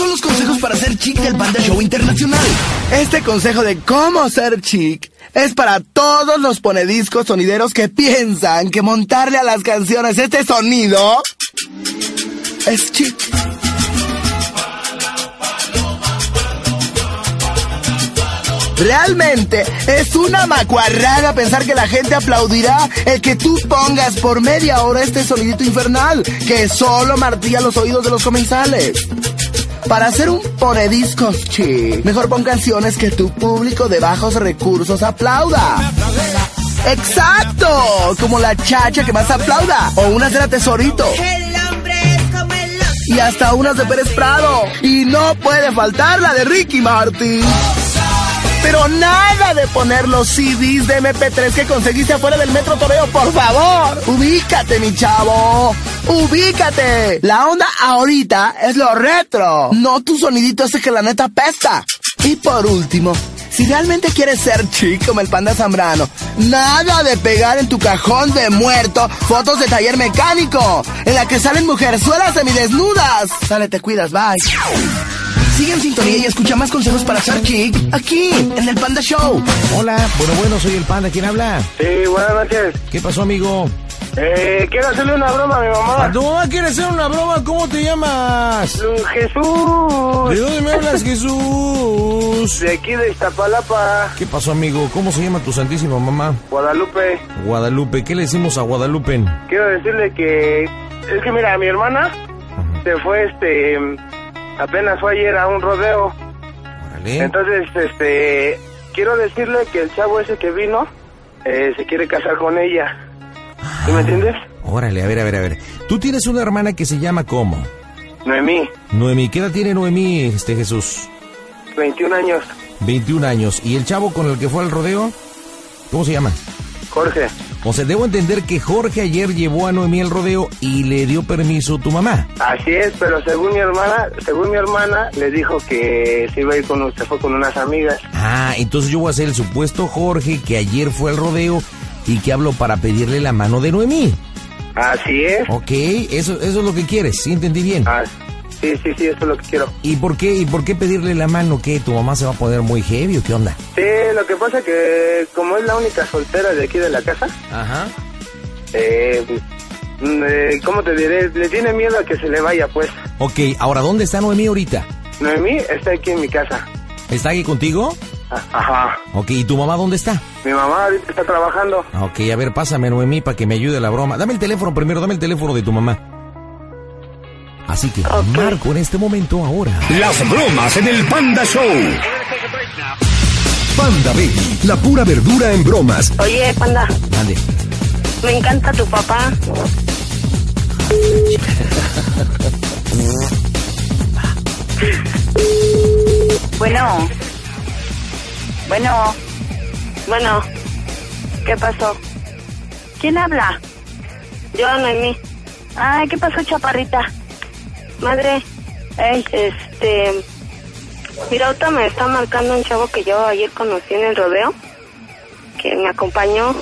Son los consejos para ser chic del Panda Show Internacional. Este consejo de cómo ser chic es para todos los ponediscos sonideros que piensan que montarle a las canciones este sonido es chic. Realmente es una macuarrada pensar que la gente aplaudirá el que tú pongas por media hora este sonidito infernal que solo martilla los oídos de los comensales. Para hacer un ponediscos chic, mejor pon canciones que tu público de bajos recursos aplauda. ¡Exacto! Como la chacha que más aplauda. O unas de la tesorito. Y hasta unas de Pérez Prado. Y no puede faltar la de Ricky Martin. Pero nada de poner los CDs de MP3 que conseguiste afuera del Metro Toreo, por favor. Ubícate, mi chavo. Ubícate. La onda ahorita es lo retro. No tu sonidito ese que la neta pesta. Y por último, si realmente quieres ser chic como el panda Zambrano, nada de pegar en tu cajón de muerto fotos de taller mecánico, en la que salen mujerzuelas semidesnudas. Dale, te cuidas, bye. Sigue en sintonía y escucha más consejos para ser chic aquí, en el Panda Show. Hola, bueno, bueno, soy el Panda. ¿Quién habla? Sí, buenas noches. ¿Qué pasó, amigo? Eh, quiero hacerle una broma a mi mamá. ¿A tu mamá quiere hacer una broma? ¿Cómo te llamas? Jesús. ¿De dónde me hablas, Jesús? De aquí de Iztapalapa, ¿Qué pasó, amigo? ¿Cómo se llama tu santísima mamá? Guadalupe. Guadalupe. ¿Qué le decimos a Guadalupe? Quiero decirle que es que mira, mi hermana se fue este apenas fue ayer a un rodeo. Órale. Entonces, este quiero decirle que el chavo ese que vino eh, se quiere casar con ella. ¿Sí me entiendes? Órale, a ver, a ver, a ver. Tú tienes una hermana que se llama ¿cómo? Noemí, Noemí. ¿Qué edad tiene Noemí, este Jesús? 21 años. 21 años. ¿Y el chavo con el que fue al rodeo? ¿Cómo se llama? Jorge. O sea, debo entender que Jorge ayer llevó a Noemí al rodeo y le dio permiso tu mamá. Así es, pero según mi hermana, según mi hermana, le dijo que se iba a ir con, se fue con unas amigas. Ah, entonces yo voy a ser el supuesto Jorge que ayer fue al rodeo y que hablo para pedirle la mano de Noemí. Así es. Ok, eso, eso es lo que quieres, ¿sí entendí bien? Ah, sí, sí, sí, eso es lo que quiero. ¿Y por qué, y por qué pedirle la mano? ¿Qué? ¿Tu mamá se va a poner muy heavy o qué onda? Sí, lo que pasa que como es la única soltera de aquí de la casa, Ajá. eh, mm, eh, ¿cómo te diré? Le tiene miedo a que se le vaya, pues. Ok, ahora, ¿dónde está Noemí ahorita? Noemí está aquí en mi casa. ¿Está aquí contigo? Ah, Ajá. Ok, ¿y tu mamá dónde está? Mi mamá ahorita está trabajando. Ok, a ver, pásame Noemí para que me ayude la broma. Dame el teléfono primero, dame el teléfono de tu mamá. Así que marco en este momento ahora. Las bromas en el Panda Show. Panda Baby, la pura verdura en bromas. Oye, panda, Ande. me encanta tu papá. Bueno. Bueno. Bueno. ¿Qué pasó? ¿Quién habla? Yo, Noemí. Ay, ¿qué pasó, chaparrita? Madre. Ey, este... Mira, ahorita me está marcando un chavo que yo ayer conocí en el rodeo. Que me acompañó.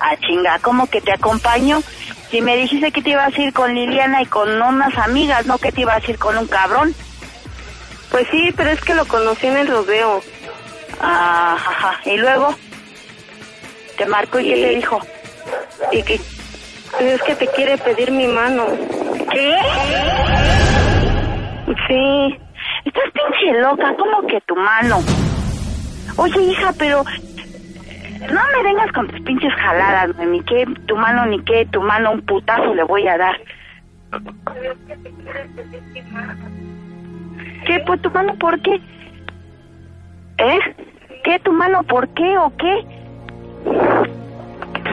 Ah, chinga, ¿cómo que te acompaño? Si me dijiste que te ibas a ir con Liliana y con unas amigas, no que te ibas a ir con un cabrón. Pues sí, pero es que lo conocí en el rodeo. Ah, ajá. ¿Y luego? Te marcó y qué te dijo? Y que es que te quiere pedir mi mano. ¿Qué? Sí. Estás pinche loca, ¿cómo que tu mano? Oye, hija, pero no me vengas con tus pinches jaladas, ni que tu mano, ni que tu mano, un putazo le voy a dar. ¿Qué? Pues tu mano, ¿por qué? ¿Eh? ¿Qué? ¿Tu mano, por qué o qué?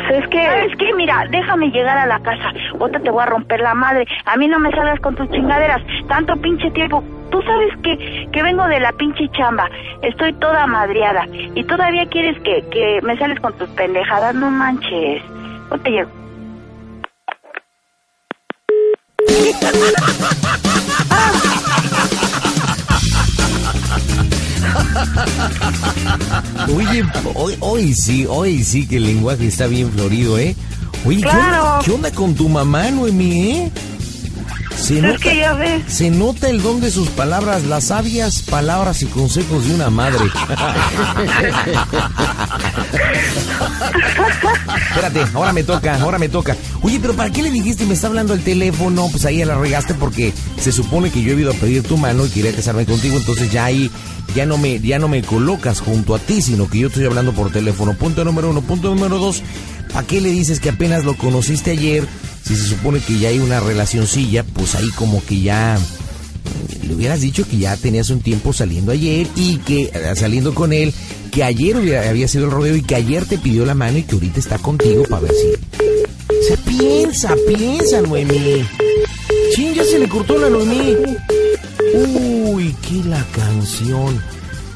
Es que... ¿Sabes qué? Mira, déjame llegar a la casa. Otra te voy a romper la madre. A mí no me salgas con tus chingaderas. Tanto pinche tiempo. Tú sabes que, que vengo de la pinche chamba. Estoy toda madreada. Y todavía quieres que, que me sales con tus pendejadas. No manches. Te llego. Oye, hoy, hoy sí, hoy sí que el lenguaje está bien florido, ¿eh? Oye, ¿qué, onda, qué onda con tu mamá, Noemí, eh? Se Es que ya ves. se nota el don de sus palabras, las sabias palabras y consejos de una madre. Espérate, ahora me toca, ahora me toca. Oye, pero ¿para qué le dijiste? Me está hablando el teléfono, pues ahí ya la regaste porque se supone que yo he ido a pedir tu mano y quería casarme contigo, entonces ya ahí ya no me ya no me colocas junto a ti, sino que yo estoy hablando por teléfono. Punto número uno, punto número dos. ¿Para qué le dices que apenas lo conociste ayer? Si se supone que ya hay una relacioncilla, pues ahí como que ya le hubieras dicho que ya tenías un tiempo saliendo ayer y que eh, saliendo con él, que ayer había sido el rodeo y que ayer te pidió la mano y que ahorita está contigo para ver si. Se piensa, piensa, Noemí. Chin, ya se le cortó la Noemí. Uy, qué la canción.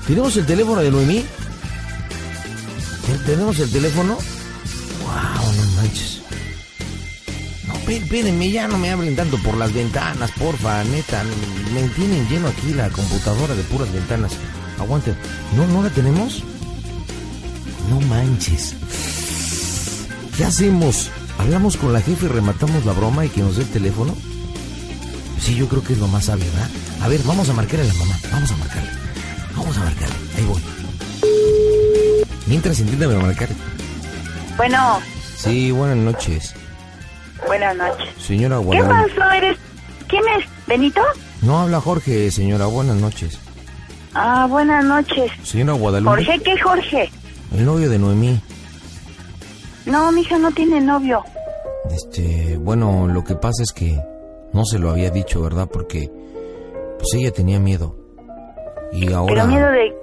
¿Tenemos el teléfono de Noemí? ¿Ten- ¿Tenemos el teléfono? Wow, no manches. Espérenme, ya no me hablen tanto por las ventanas, porfa, neta. Me tienen lleno aquí la computadora de puras ventanas. Aguanten. ¿No, no la tenemos? No manches. ¿Qué hacemos? ¿Hablamos con la jefe y rematamos la broma y que nos dé el teléfono? Sí, yo creo que es lo más sabio, ¿verdad? A ver, vamos a marcarle a la mamá. Vamos a marcarle. Vamos a marcarle. Ahí voy. Mientras inténtame marcar. Bueno, Sí, buenas noches. Buenas noches. Señora ¿Qué Guadalupe. pasó? ¿Eres... ¿Quién es? ¿Benito? No habla Jorge, señora. Buenas noches. Ah, buenas noches. Señora Guadalupe. ¿Jorge qué Jorge? El novio de Noemí. No, mi hija no tiene novio. Este, bueno, lo que pasa es que no se lo había dicho, ¿verdad? Porque pues ella tenía miedo. Y ahora Pero miedo de...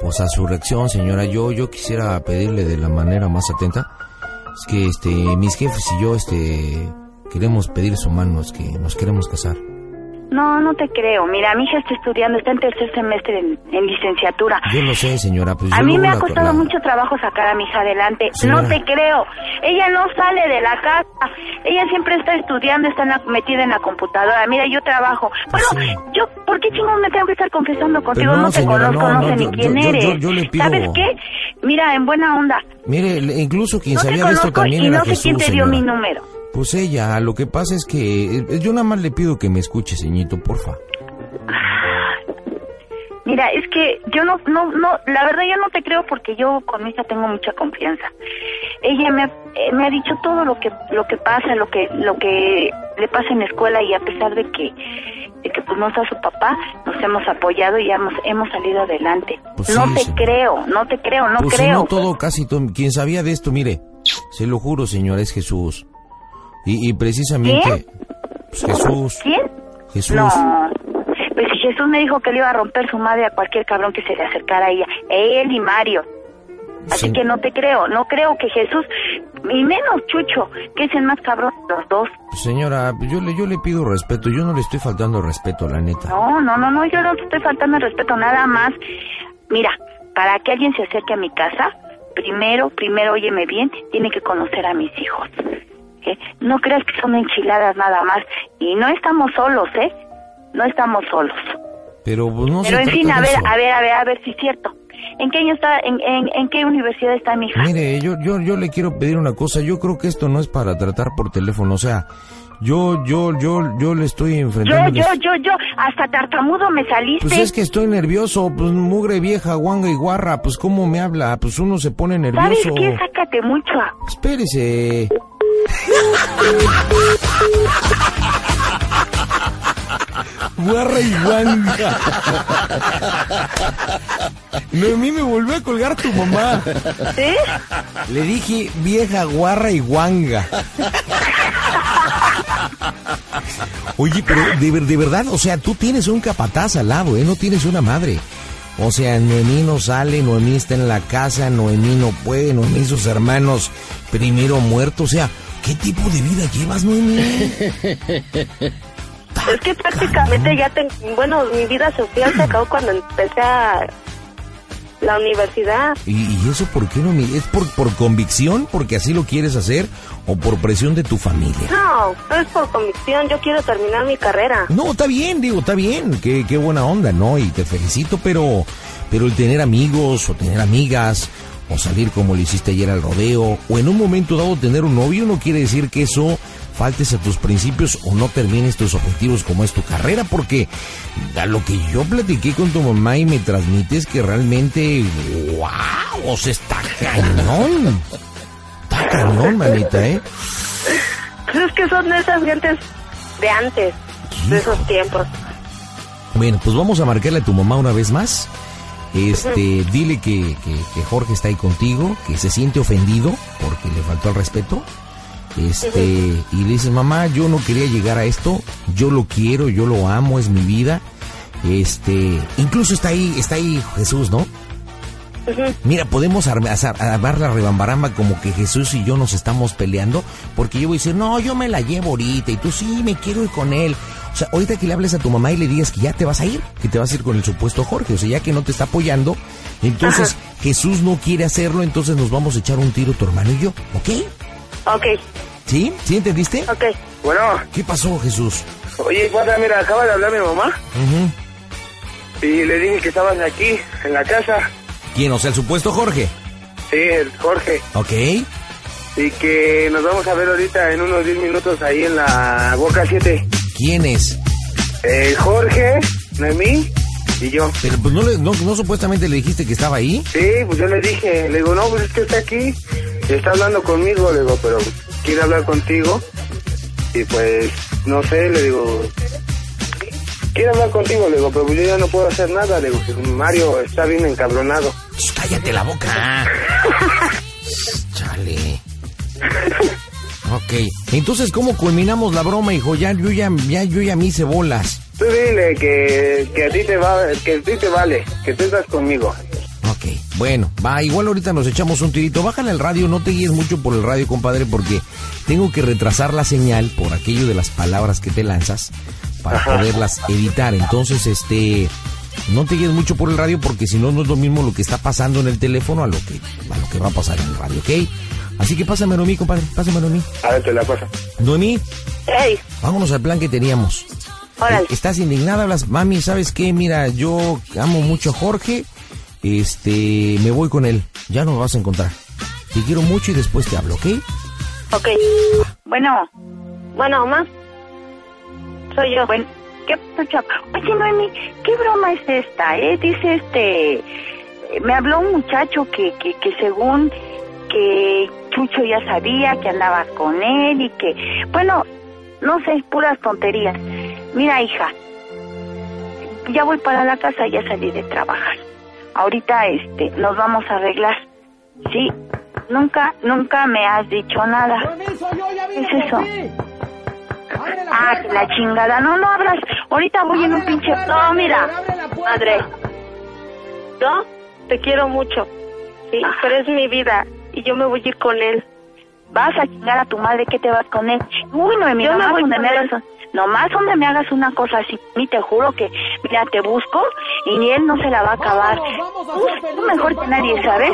pues a su reacción, señora, yo yo quisiera pedirle de la manera más atenta es que este mis jefes y yo este queremos pedir su mano, es que nos queremos casar. No, no te creo. Mira, mi hija está estudiando, está en tercer semestre en, en licenciatura. Yo lo sé, señora, pues A mí me ha costado la- mucho trabajo sacar a mi hija adelante. Señora. No te creo. Ella no sale de la casa. Ella siempre está estudiando, está en la- metida en la computadora. Mira, yo trabajo. Pues Bueno, sí. yo, ¿por qué chingón me tengo que estar confesando contigo? no, no, te señora, conozco, no, no, sé yo- ni quién yo- eres. yo- yo le pido- ¿Sabes qué? Mira, en buena onda. Mire, incluso quien No conozco también y era no sé Jesús, quién te dio señora. mi número. Pues ella, lo que pasa es que eh, yo nada más le pido que me escuche, señito, porfa. Mira, es que yo no, no, no, la verdad yo no te creo porque yo con mi hija tengo mucha confianza. Ella me ha, eh, me ha dicho todo lo que, lo que pasa, lo que, lo que le pasa en la escuela y a pesar de que, de que pues no está su papá, nos hemos apoyado y hemos, hemos salido adelante. Pues no sí, te creo, no te creo, no pues si creo. no todo, casi todo. Quien sabía de esto, mire, se lo juro, señora, es Jesús. Y, y precisamente... pues, Jesús. ¿Quién? Jesús. No. Pues si Jesús me dijo que le iba a romper su madre a cualquier cabrón que se le acercara a ella, él y Mario. Así Sí. que no te creo, no creo que Jesús, y menos Chucho, que es el más cabrón de los dos. Señora, yo le, yo le pido respeto, yo no le estoy faltando respeto, la neta. No, no, no, no, yo no te estoy faltando respeto, nada más. Mira, para que alguien se acerque a mi casa, primero, primero, óyeme bien, tiene que conocer a mis hijos. ¿Eh? No creas que son enchiladas nada más. Y no estamos solos, ¿eh? No estamos solos. Pero pues, no Pero en fin, a ver, eso. a ver, a ver, a ver si es cierto. ¿En qué año está, en, en, en qué universidad está mi hija? Mire, yo, yo, yo le quiero pedir una cosa. Yo creo que esto no es para tratar por teléfono. O sea, yo, yo, yo, yo le estoy Yo, enfrentando. yo, yo, yo, hasta tartamudo me saliste. Pues es que estoy nervioso, pues mugre vieja, guanga y guarra, pues cómo me habla, pues uno se pone ¿Sabes nervioso. qué? Sácate mucho. Espérese. Guarra y guanga. Noemí me volvió a colgar tu mamá. ¿Sí? Le dije vieja guarra y guanga. Oye, pero de, de verdad, o sea, tú tienes un capataz al lado, ¿eh? No tienes una madre. O sea, Noemí no sale, Noemí está en la casa, Noemí no puede, Noemí y sus hermanos primero muertos. O sea, ¿qué tipo de vida llevas, Noemí? Es que prácticamente ya tengo, bueno, mi vida social se acabó cuando empecé a la universidad. ¿Y, y eso por qué, Noemí? ¿Es por, por convicción, porque así lo quieres hacer, o por presión de tu familia? No, no es por convicción, yo quiero terminar mi carrera. No, está bien, digo, está bien, qué, qué buena onda, ¿no? Y te felicito, pero, pero el tener amigos o tener amigas o salir como lo hiciste ayer al rodeo o en un momento dado tener un novio no quiere decir que eso faltes a tus principios o no termines tus objetivos como es tu carrera, porque a lo que yo platiqué con tu mamá y me transmites que realmente, wow, o sea, está cañón. Está cañón, manita, ¿eh? Es que son de esas gentes de antes, de esos tiempos. Bueno, pues vamos a marcarle a tu mamá una vez más. Este, dile que, que, que Jorge está ahí contigo, que se siente ofendido porque le faltó el respeto. Este, y le dices, mamá, yo no quería llegar a esto, yo lo quiero, yo lo amo, es mi vida. Este, incluso está ahí, está ahí Jesús, ¿no? Mira, podemos armar la rebambaramba como que Jesús y yo nos estamos peleando, porque yo voy a decir, no, yo me la llevo ahorita, y tú sí, me quiero ir con él. O sea, ahorita que le hables a tu mamá y le digas que ya te vas a ir, que te vas a ir con el supuesto Jorge, o sea, ya que no te está apoyando, entonces Jesús no quiere hacerlo, entonces nos vamos a echar un tiro tu hermano y yo, ¿ok? Ok, ¿Sí? ¿Sí entendiste? ok. Bueno, ¿Qué pasó, Jesús? oye, guarda, mira, acaba de hablar mi mamá Ujú. y le dije que estabas aquí, en la casa. ¿Quién? O sea, el supuesto Jorge. Sí, el Jorge. ¿Ok? Y que nos vamos a ver ahorita en unos 10 minutos ahí en la Boca 7. ¿Quién es? Eh, Jorge, Noemí y yo. Pero pues no, le, no, no supuestamente le dijiste que estaba ahí. Sí, pues yo le dije, le digo, no, pues es que está aquí, y está hablando conmigo, le digo, pero quiere hablar contigo. Y pues, no sé, le digo, quiere hablar contigo, le digo, pero yo ya no puedo hacer nada, le digo, que Mario está bien encabronado. Shh, cállate la boca. Chale. Ok. Entonces, ¿cómo culminamos la broma, hijo? Ya, yo ya, ya, yo ya me hice bolas. Tú dile que, que a ti te va, que a ti te vale, que tú estás conmigo. Ok, bueno, va, igual ahorita nos echamos un tirito. Bájale el radio, no te guíes mucho por el radio, compadre, porque tengo que retrasar la señal por aquello de las palabras que te lanzas para poderlas editar. Entonces, este, no te guíes mucho por el radio porque si no, no es lo mismo lo que está pasando en el teléfono a lo que, a lo que va a pasar en el radio, ¿ok? Así que pásame, Noemí, compadre, pásame, Noemí. A ver, te la paso. Noemí, vámonos al plan que teníamos. órale. Eh, ¿Estás indignada? Hablas, mami, ¿sabes qué? Mira, yo amo mucho a Jorge. Este, me voy con él. Ya no lo vas a encontrar. Te quiero mucho y después te hablo, ¿ok? Ok. Bueno, Bueno, mamá. Soy yo. bueno, ¿qué chapa? Oye, Noemi, ¿qué broma es esta, eh? Dice este... Me habló un muchacho que, que, que según que Chucho ya sabía que andabas con él y que... Bueno, no sé, puras tonterías. Mira, hija, ya voy para la casa, ya salí de trabajar. Ahorita, este, nos vamos a arreglar. Sí, nunca, nunca me has dicho nada. ¿Qué es eso? Ah, la chingada. No, no abras. Ahorita voy en un pinche... No, mira. Madre. Yo te quiero mucho. Sí, pero es mi vida y yo me voy a ir con él. Vas a chingar a tu madre que te vas con él. Uy, Noemí, Yo me nomás voy donde con me él. hagas... Nomás donde me hagas una cosa así, ni te juro que, mira, te busco y ni él no se la va a acabar. Uf, tú mejor que nadie sabes,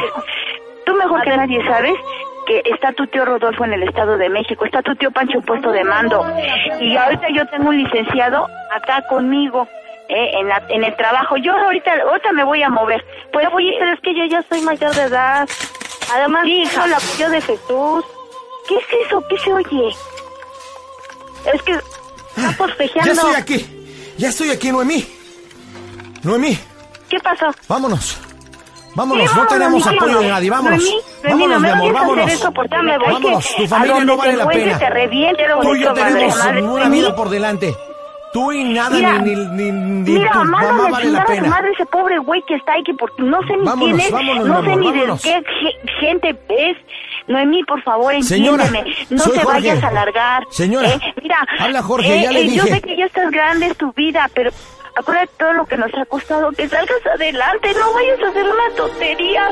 tú mejor que nadie sabes que está tu tío Rodolfo en el Estado de México, está tu tío Pancho puesto de mando y ahorita yo tengo un licenciado acá conmigo. Eh, en, la, en el trabajo, yo ahorita, ahorita me voy a mover. Pues voy a Pero es que yo ya soy mayor de edad. Además, tengo el apoyo de Jesús. ¿Qué es eso? ¿Qué se oye? Es que está forcejeando. Ya estoy aquí. Ya estoy aquí, Noemí. Noemí, ¿Qué pasó? vámonos. Vámonos, Sí, no tenemos apoyo de nadie, vámonos. Noemí, vámonos, no mi amor, vámonos. eso porque me voy Vámonos, que tu familia no vale la pena. te reviente, Tú y yo bonito, madre, tenemos madre. una vida por delante. Tú y nada, Mira, ni, ni, ni, ni Mira, tu mamá vale la chingar a su pena. madre ese pobre güey que está ahí, que porque no sé ni Vámonos, quién es, vámonos, no sé amor, ni vámonos. de qué ge- gente es. Noemí, por favor, Señora, entiéndeme. No soy te Jorge. vayas a largar. Señora, ¿eh? Mira, habla Jorge, eh, ya le eh, Yo dije. sé que ya estás grande, es tu vida, pero Acuérdate todo lo que nos ha costado, que salgas adelante, no vayas a hacer una tontería.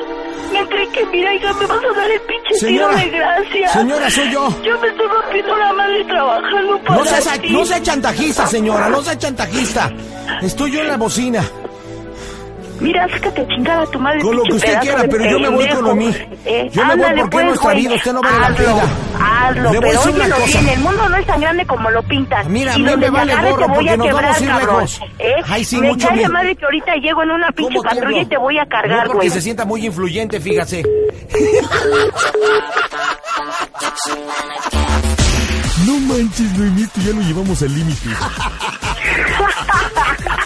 Me creí que, mira, hija, me vas a dar el pinche Señora, tiro de gracia. señora, soy yo. Yo me estoy rompiendo la madre trabajando para No sea, ti. no sea chantajista, señora, no sea chantajista. Estoy yo en la bocina. Mira, sácate a chingar a tu madre. Con lo que usted quiera, pero yo me voy con lo mío. Eh, Yo me voy porque pues, nuestra güey. vida, usted no vale la hazlo, pena. Hazlo, Le voy a pero decir una óyelo cosa. bien, el mundo no es tan grande como lo pintan. Mira, a y mí donde me vale gorro te voy porque a nos quebrar, vamos a ir cabrón. lejos. ¿Eh? Ay, sí, me mucho cae miedo. madre que ahorita llego en una pinche ¿Cómo patrulla y te voy a No cargar, porque güey. se sienta muy influyente, fíjase. No manches, Noemí, esto ya lo llevamos al límite.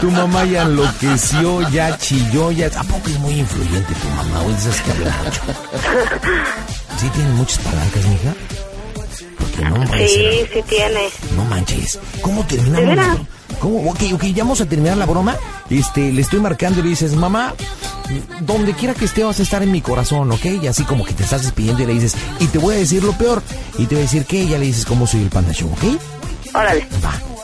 Tu mamá ya enloqueció, ya chilló, ya... ¿A poco es muy influyente tu mamá? Hoy dices que habla mucho. ¿Sí tiene muchas palancas, mija? Porque no ser. Sí, sí tiene. No manches. ¿Cómo terminamos? ¿Cómo? Ok, ok, ya vamos a terminar la broma. Este, le estoy marcando y le dices, mamá, donde quiera que esté vas a estar en mi corazón, ¿ok? Y así como que te estás despidiendo y le dices, y te voy a decir lo peor. Y te voy a decir que ya le dices cómo soy el Panda Show, ¿ok? Órale, Va.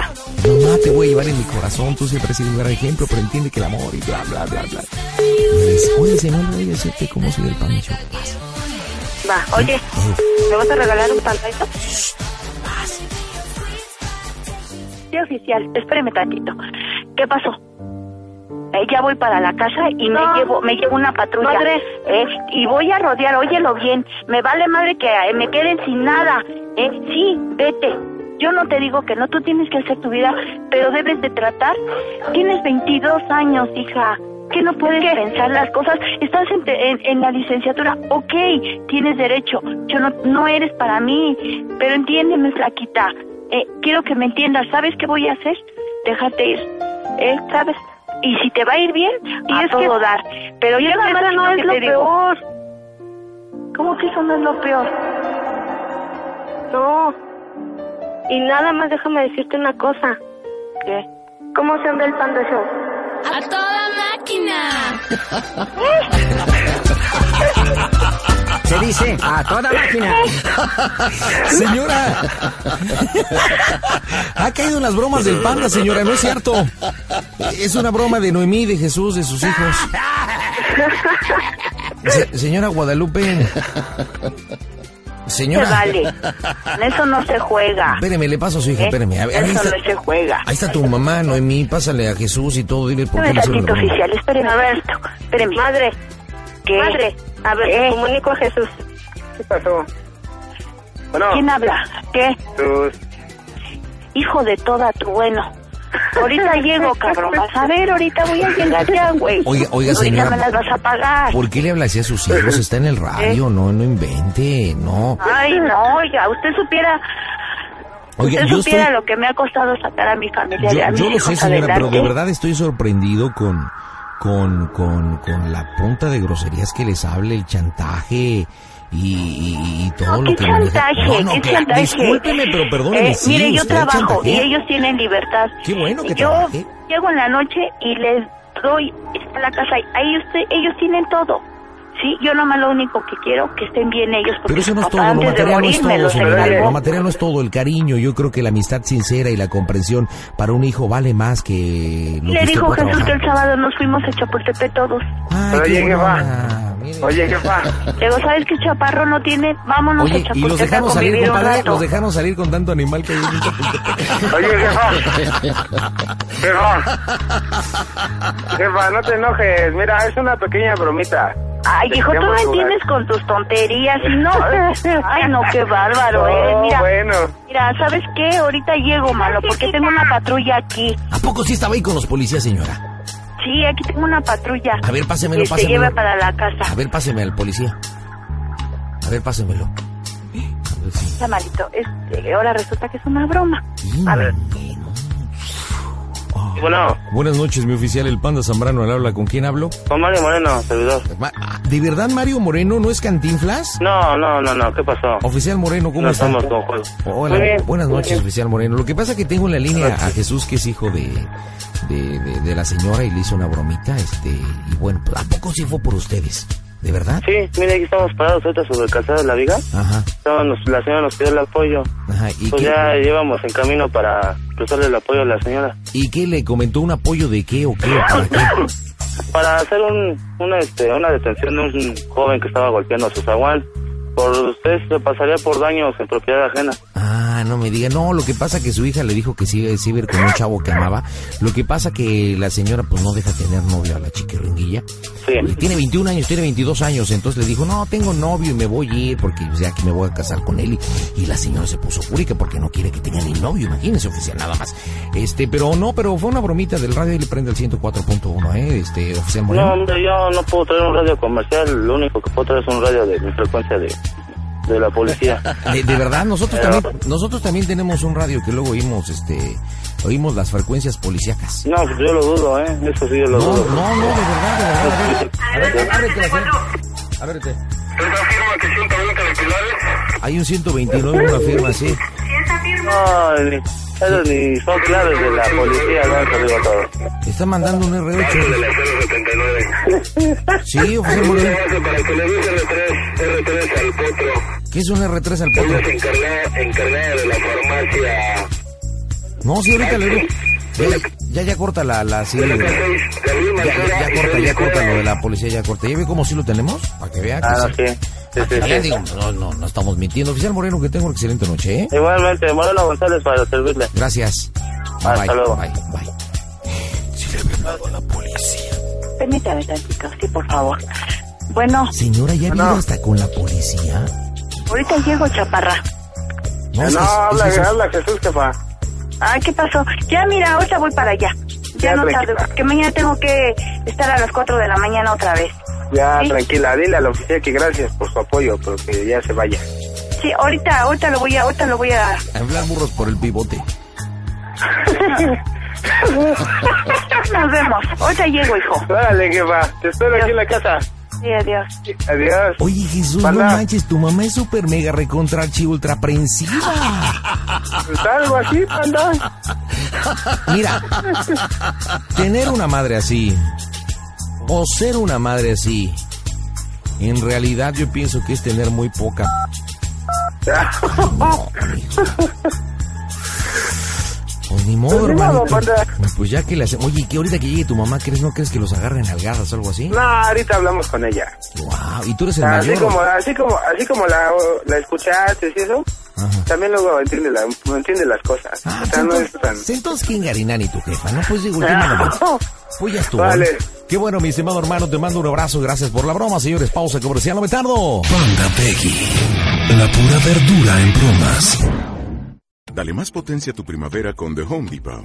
Mamá, te voy a llevar en mi corazón, tú siempre has sido un gran ejemplo, pero entiende que el amor y bla, bla, bla, bla. Oye, le voy a decirte cómo soy el. Vas. Va, oye, ¿me vas a regalar un pantalla? Sí, oficial, espéreme tantito. ¿Qué pasó? Eh, ya voy para la casa y me llevo me llevo una patrulla. Eh, y voy a rodear, óyelo bien. Me vale madre que eh, me queden sin nada. Eh, sí, vete. Yo no te digo que no, tú tienes que hacer tu vida, pero debes de tratar. Tienes 22 años, hija. Que no puedes pensar las cosas. Estás en, en- en la licenciatura. Ok, tienes derecho. Yo no, no eres para mí. Pero entiéndeme, flaquita. Eh, quiero que me entiendas. ¿Sabes qué voy a hacer? Déjate ir. ¿Eh? ¿Sabes? Y si te va a ir bien, y a todo dar. Pero yo nada más no es lo peor. ¿Cómo que eso no es lo peor? No. Y nada más déjame decirte una cosa. ¿Qué? ¿Cómo se anda el Panda Show? ¡A toda máquina! Se dice a toda máquina. Señora, ha caído en las bromas del panda, señora, no es cierto. Es una broma de Noemí, de Jesús, de sus hijos. Se- señora Guadalupe. Se Señora. vale. Eso no se juega. Espéreme, le paso a su hija, ¿Eh? espéreme. A ver, Eso está, no se juega. ahí está tu mamá, Noemí, pásale a Jesús y todo, dile por qué la tantito, broma. oficial. Espéreme. A ver, espéreme. Madre. ¿Qué? Madre. A ver, ¿Eh? comunico a Jesús. ¿Qué pasó? Bueno, ¿Quién habla? ¿Qué? tus... Hijo de toda tu bueno. Ahorita llego, cabrón. Vas a ver, ahorita voy a llegar ya, güey. Oiga, oiga, Ahorita señora. me las vas a pagar. ¿Por qué le habla así a sus hijos? Está en el radio, no, no invente, no. Ay, no, oiga, usted supiera... Oiga, usted yo supiera estoy- lo que me ha costado sacar a mi familia y a Yo, mis yo lo sé, señora, pero de verdad estoy sorprendido con, con, con, con la punta de groserías que les hable, el chantaje y, y- y todo No, lo ¿qué que chantaje? No, no, ¿Qué que- chantaje? discúlpeme, pero perdóneme, Eh, sí, mire, yo trabajo y ellos tienen libertad. Qué bueno que yo trabaje. llego en la noche y les doy la casa. Ahí usted, ellos tienen todo. Sí, yo nomás lo único que quiero que estén bien ellos porque Pero eso no es todo, lo material no es todo, señora. Lo material no es todo, el cariño. Yo creo que la amistad sincera y la comprensión para un hijo vale más que lo Le que dijo Jesús que el sábado nos fuimos a Chapultepec todos. Ay, Oye, qué. Mire. Oye, ¿qué pasa? Luego, ¿sabes qué chaparro no tiene? Vámonos a Oye, y Chapultepec los a dejamos salir, convivir un compadre. Los dejamos salir con tanto animal que hay en Chapultepec. Oye, jefa. Jefa. Jefa, no te enojes. Mira, es una pequeña bromita. Ay, hijo, tú Queremos entiendes con tus tonterías y no... Ay, no, qué bárbaro eres. Oh, Mira, bueno. mira, ¿sabes qué? Ahorita llego, malo, porque tengo una patrulla aquí. ¿A poco sí estaba ahí con los policías, señora? Sí, aquí tengo una patrulla. A ver, pásemelo, que se lleva para la casa. A ver, páseme al policía. A ver, pásemelo. A ver si- Está malito. Este, ahora resulta que es una broma. A ver. Bueno, Buenas noches, mi oficial, el Panda Zambrano, ¿le habla? ¿Con quién hablo? con Mario Moreno, servidor. ¿De verdad Mario Moreno no es Cantinflas? No, no, no, no. ¿Qué pasó? Oficial Moreno, ¿cómo No está? juego. Hola, bien, buenas noches, bien. oficial Moreno. Lo que pasa es que tengo en la línea a Jesús, que es hijo de, de, de- de la señora, y le hizo una bromita, este, y bueno, pues, ¿a poco sí fue por ustedes? ¿De verdad? Sí, mire, aquí estamos parados ahorita sobre el calzado de la viga. Ajá. Nos- la señora nos pidió el apoyo. Ajá. ¿Y Pues qué, ya llevamos en camino para prestarle el apoyo a la señora. ¿Y qué le comentó un apoyo de qué o qué? o ¿Para qué? Para hacer un, una, este, una detención de un joven que estaba golpeando a su zaguán. Por usted se pasaría por daños en propiedad ajena. Ah, no me diga. No, lo que pasa que su hija le dijo que sí, a ir con un chavo que amaba. Lo que pasa que la señora pues no deja tener novio a la chiquiringuilla. Sí. Tiene 21 años, tiene 22 años, entonces le dijo, no, tengo novio y me voy a ir porque pues, ya que me voy a casar con él. Y, y la señora se puso fúrica porque no quiere que tenga ni novio, imagínese, oficial, nada más. Este, pero no, pero fue una bromita del radio y le prende el 104.1, ¿eh? Este, oficial No, hombre, yo no puedo traer un radio comercial. Lo único que puedo traer es un radio de mi frecuencia de, de la policía. De, de verdad, nosotros Pero- también, nosotros también tenemos un radio que luego oímos, este, oímos las frecuencias policíacas. No, pues yo lo dudo, ¿eh? Eso sí yo lo No, dudo. no, no, de verdad, de verdad. A ver, a ver, ábrete, Bastián. Ábrete. Hay un 129, una firma, sí. No, ni, esos ni son claves de la policía, no, arriba todo. Está mandando un R8. Sí, oficial Moreno. Para que le des R3, R3 al potro, ¿Qué es un R3 al potro? encargada, encargada de la farmacia. No, sí, ahorita le digo. Ya, ya, corta la, la, sí, ya, ya, ya corta, ya corta lo de la policía, ya corta. ¿Ya ve cómo sí lo tenemos? Para que vea que Ah, sí. Sí. Sí, sí, Ya sí. digo, no, no, no estamos mintiendo. Oficial Moreno, que tengo una excelente noche, ¿eh? Igualmente, Moreno González para servirle. Gracias. Bye, Hasta bye, luego. bye, bye. Sí le había hablado a la policía. Permítame tantito, sí, por favor. Bueno, Señora, ¿ya No. vino hasta con la policía? ahorita llego, chaparra. No, No, es habla, es que- habla Jesús, jefa. Ay, ¿qué pasó? Ya, mira, ahorita voy para allá. Ya, Ya, no tarde, que mañana tengo que estar a las 4 de la mañana otra vez. Ya, Sí. tranquila, dile al oficial que gracias por su apoyo, pero que ya se vaya. Sí, ahorita, ahorita lo voy a, ahorita lo voy a... Hablar burros por el pivote. Nos vemos. Ahorita llego, hijo. Órale, jefa, te espero aquí en la casa. Sí, adiós. Adiós. Oye, Jesús, no manches, tu mamá es súper mega recontra archi ultra aprensiva. Pues algo así, panda. Mira, tener una madre así, o ser una madre así, en realidad yo pienso que es tener muy poca. No. Pues ni modo, Pues. Pues ya que le hacen. Oye, que ahorita que llegue tu mamá, ¿crees, no crees que los agarren algadas o algo así? No, ahorita hablamos con ella. Wow, y tú eres el Así mayor. como, así como, así como la, la escuchaste y eso, Ajá. también luego entiende, la, entiende las cosas. Ah, o sea, no es entonces, tan... entonces ¿quién Garinani tu jefa? No, pues digo, últimamente. Pues ya estuvo. Vale. Qué bueno, mi estimado hermano, te mando un abrazo. Gracias por la broma, señores. Pausa comercial, no me tardo. Panda Peggy. La pura verdura en bromas. Dale más potencia a tu primavera con The Home Depot.